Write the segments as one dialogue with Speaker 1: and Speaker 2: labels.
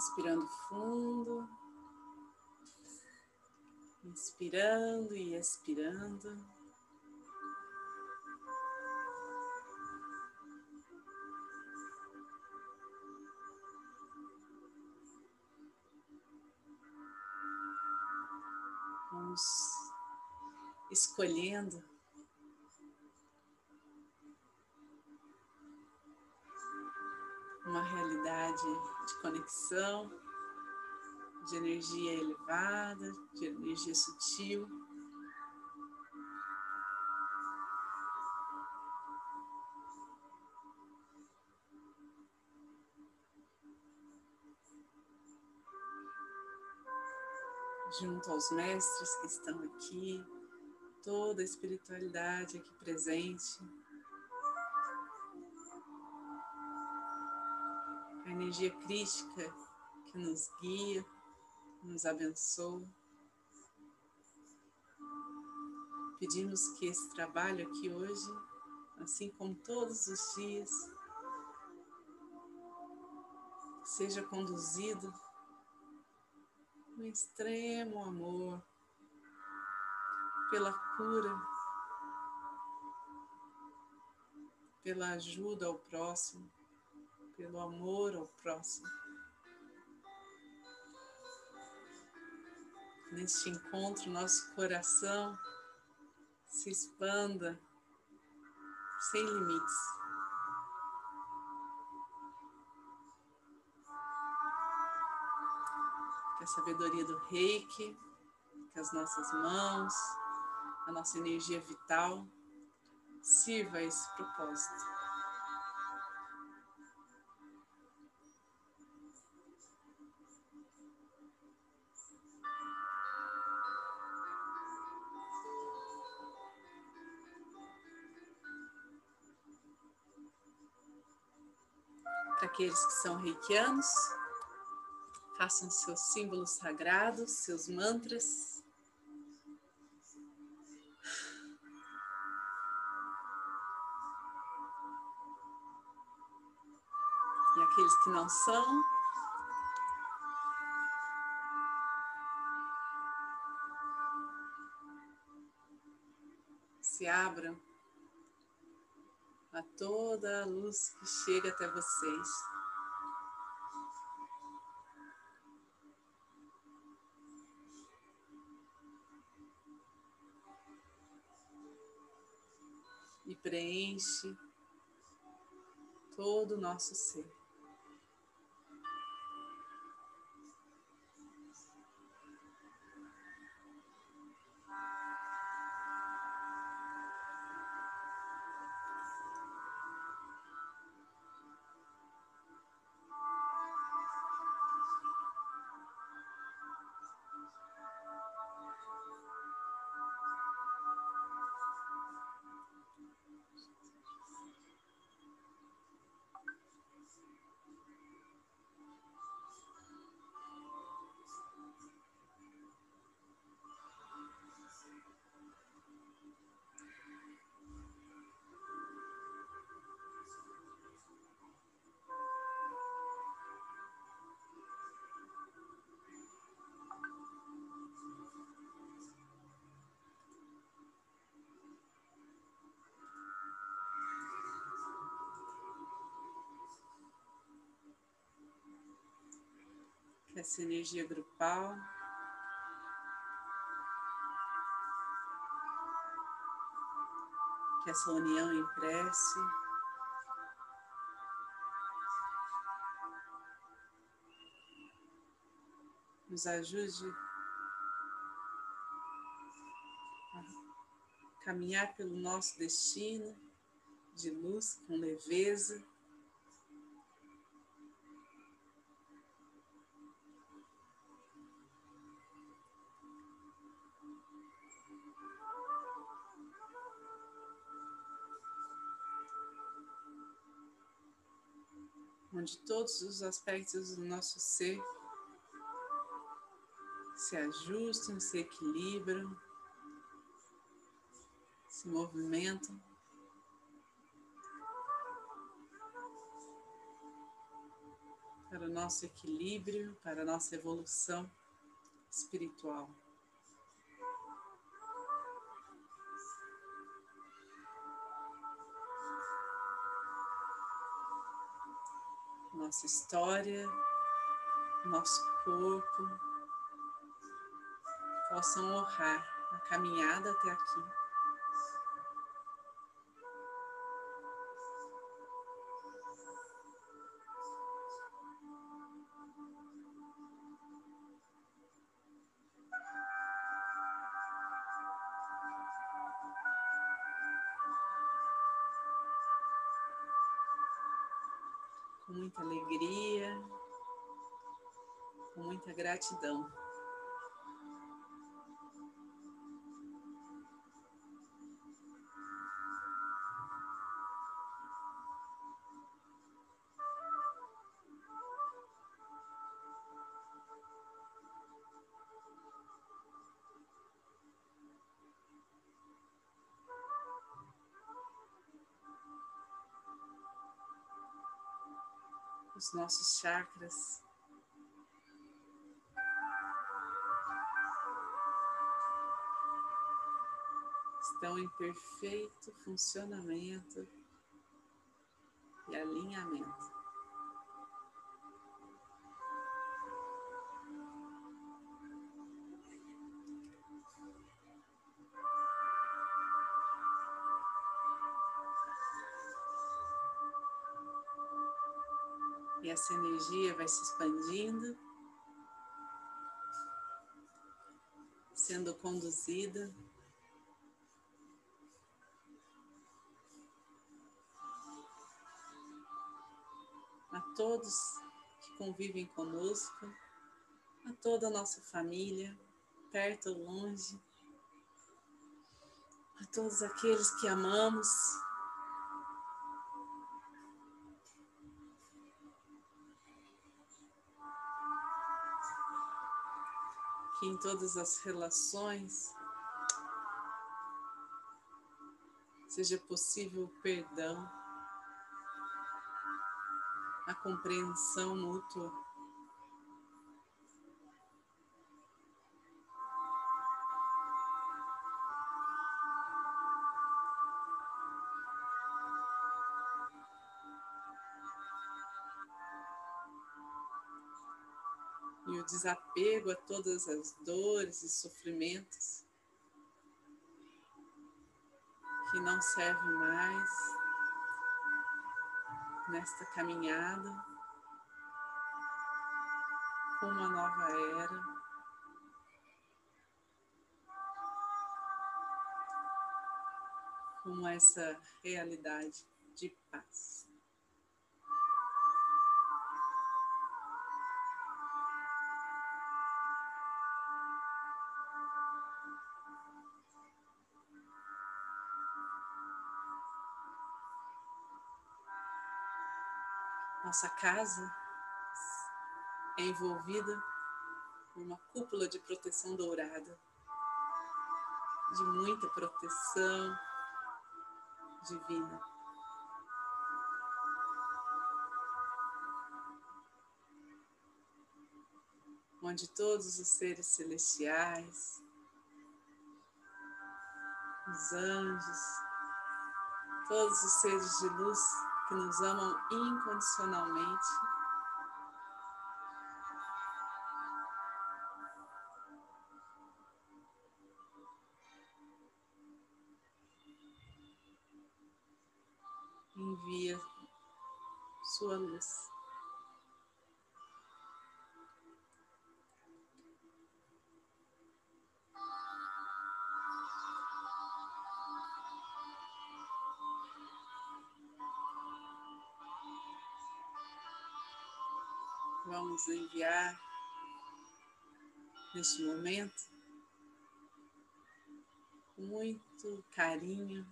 Speaker 1: Respirando fundo, inspirando e expirando. Vamos escolhendo uma realidade de conexão, de energia elevada, de energia sutil. Junto aos mestres que estão aqui, toda a espiritualidade aqui presente. Energia crística que nos guia, nos abençoa. Pedimos que esse trabalho aqui hoje, assim como todos os dias, seja conduzido com extremo amor, pela cura, pela ajuda ao próximo pelo amor ao próximo. Neste encontro, nosso coração se expanda sem limites. Que a sabedoria do reiki, que as nossas mãos, a nossa energia vital sirva a esse propósito. Aqueles que são reikianos, façam seus símbolos sagrados, seus mantras. E aqueles que não são, se abram a toda a luz que chega até vocês. E preenche todo o nosso ser. Essa energia grupal. Que essa união em prece nos ajude a caminhar pelo nosso destino de luz com leveza. Onde todos os aspectos do nosso ser se ajustam, se equilibram, se movimentam. para o nosso equilíbrio, para a nossa evolução espiritual. Nossa história, nosso corpo possam honrar a caminhada até aqui. Com muita alegria, com muita gratidão. Os nossos chakras. Estão em perfeito funcionamento e alinhamento. Essa energia vai se expandindo, sendo conduzida a todos que convivem conosco, a toda a nossa família, perto ou longe, a todos aqueles que amamos. Que em todas as relações seja possível o perdão, a compreensão mútua. E o desapego a todas as dores e sofrimentos que não servem mais nesta caminhada uma nova era. Como essa realidade de paz. Nossa casa é envolvida por uma cúpula de proteção dourada, de muita proteção divina. Onde todos os seres celestiais, os anjos, todos os seres de luz que nos amam incondicionalmente. Vamos enviar neste momento com muito carinho,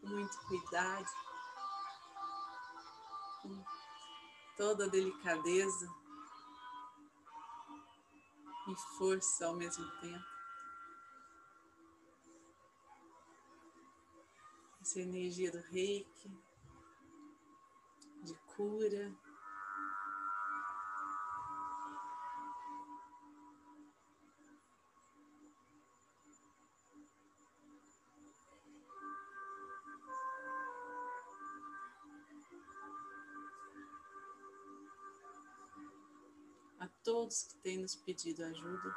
Speaker 1: com muito cuidado, com toda delicadeza e força ao mesmo tempo. Essa energia do reiki, de cura, todos que têm nos pedido ajuda.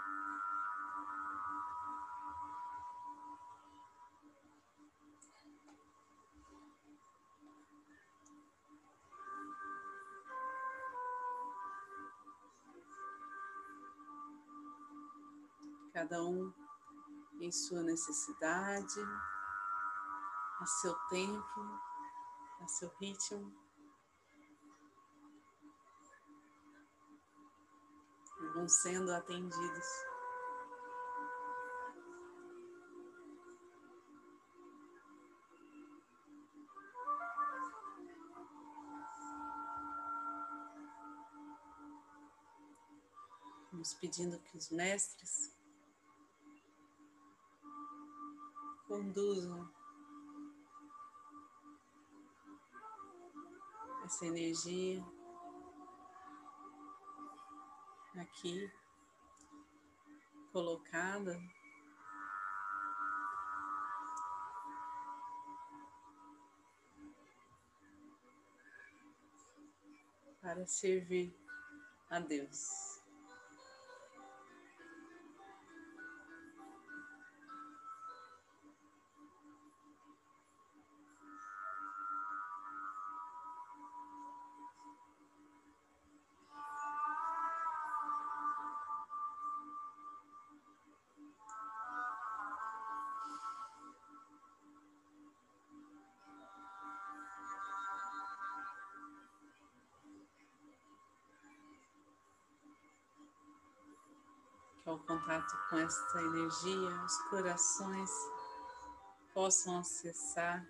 Speaker 1: Cada um em sua necessidade, a seu tempo, a seu ritmo. Vão sendo atendidos. Vamos pedindo que os mestres conduzam essa energia aqui colocada para servir a Deus. Ao contato com esta energia, os corações possam acessar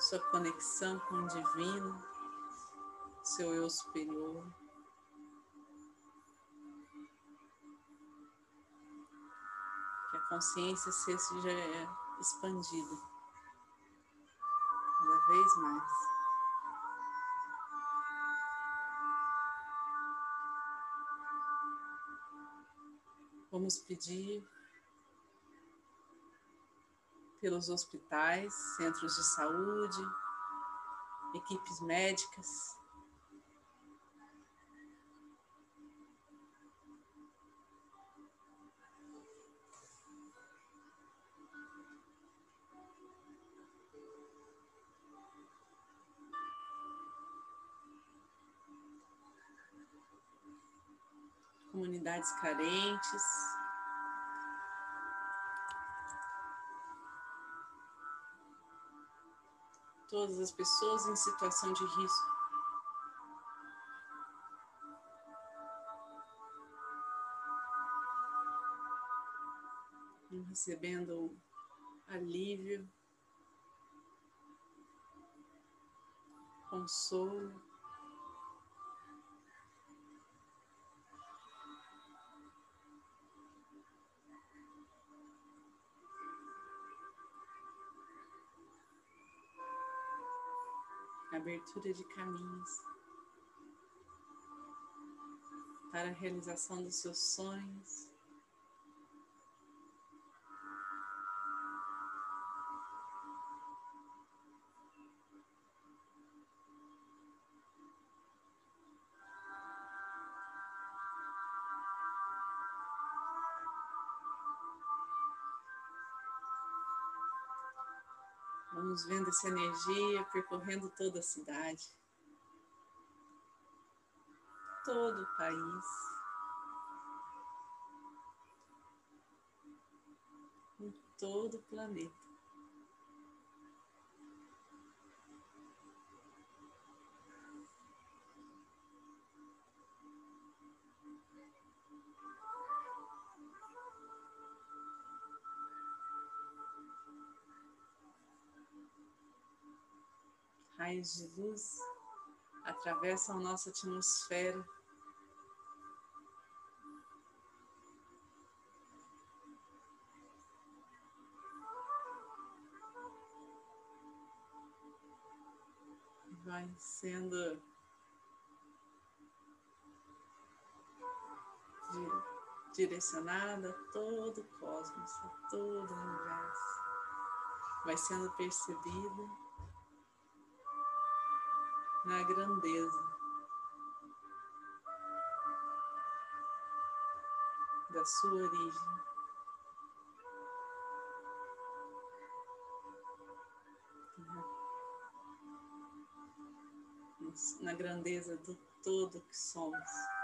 Speaker 1: sua conexão com o divino, seu eu superior. Que a consciência seja expandida cada vez mais. Vamos pedir pelos hospitais, centros de saúde, equipes médicas. Comunidades carentes. Todas as pessoas em situação de risco. Recebendo alívio, consolo. Abertura de caminhos para a realização dos seus sonhos. Vamos vendo essa energia percorrendo toda a cidade, todo o país. Em todo o planeta. Raios de luz atravessam a nossa atmosfera. Vai sendo direcionada a todo o cosmos, a todo o universo. Vai sendo percebida na grandeza da sua origem. Na grandeza do todo que somos.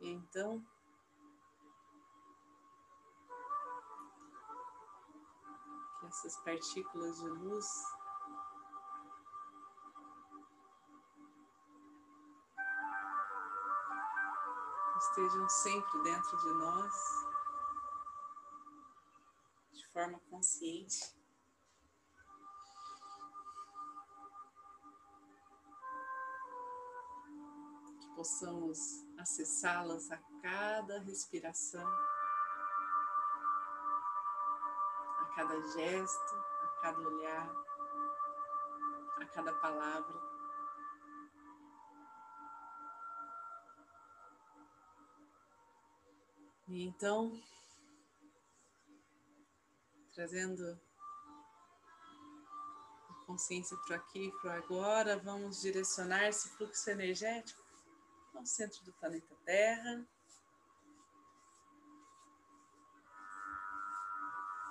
Speaker 1: Então, que essas partículas de luz estejam sempre dentro de nós, de forma consciente. Possamos acessá-las a cada respiração, a cada gesto, a cada olhar, a cada palavra. E então, trazendo a consciência para aqui para agora, vamos direcionar esse fluxo energético ao centro do planeta Terra.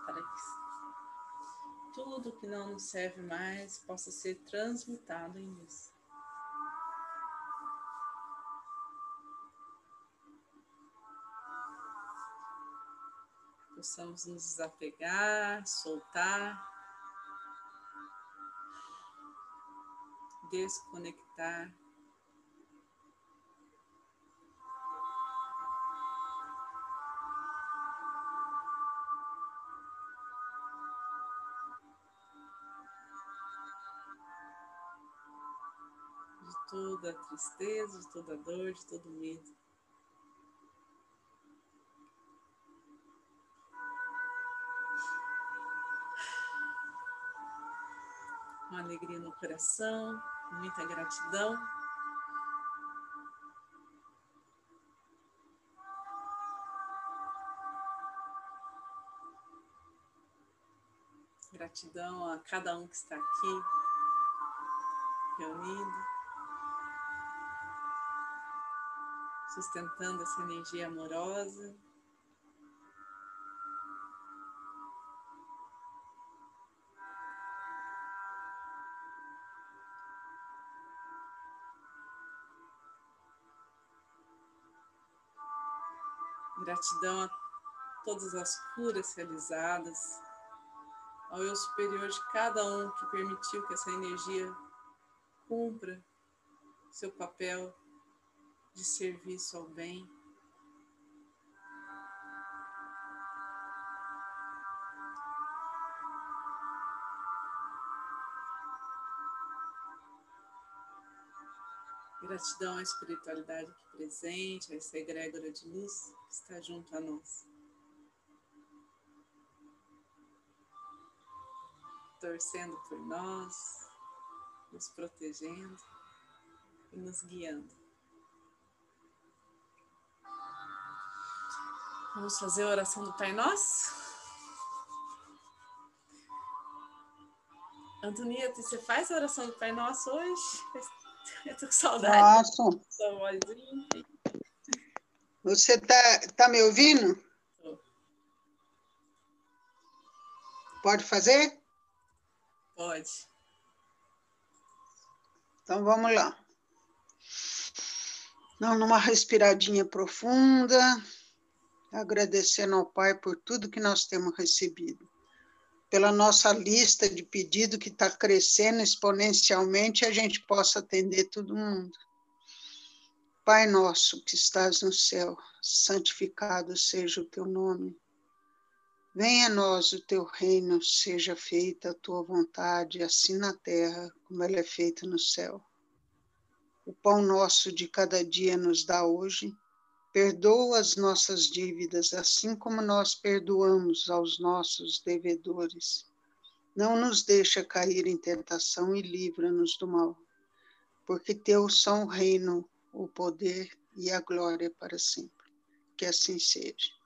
Speaker 1: Para que tudo que não nos serve mais possa ser transmutado em luz. Possamos nos desapegar, soltar, desconectar toda tristeza, de toda dor, de todo medo. Uma alegria no coração, muita gratidão. Gratidão a cada um que está aqui reunido. Sustentando essa energia amorosa. Gratidão a todas as curas realizadas, ao eu superior de cada um que permitiu que essa energia cumpra seu papel de serviço ao bem. Gratidão à espiritualidade aqui presente, a essa egrégora de luz que está junto a nós. Torcendo por nós, nos protegendo e nos guiando. Vamos fazer a oração do Pai Nosso? Antonieta, você faz a oração do Pai Nosso hoje? Eu tô com saudade.
Speaker 2: Faço. Você tá, tá me ouvindo? Tô. Pode fazer?
Speaker 1: Pode.
Speaker 2: Então vamos lá. Não, numa respiradinha profunda agradecendo ao Pai por tudo que nós temos recebido, pela nossa lista de pedido que está crescendo exponencialmente, a gente possa atender todo mundo. Pai nosso que estás no céu, santificado seja o teu nome. Venha a nós o teu reino, seja feita a tua vontade, assim na terra como ela é feita no céu. O pão nosso de cada dia nos dá hoje. Perdoa as nossas dívidas, assim como nós perdoamos aos nossos devedores. Não nos deixa cair em tentação e livra-nos do mal, porque teu são o reino, o poder e a glória para sempre. Que assim seja.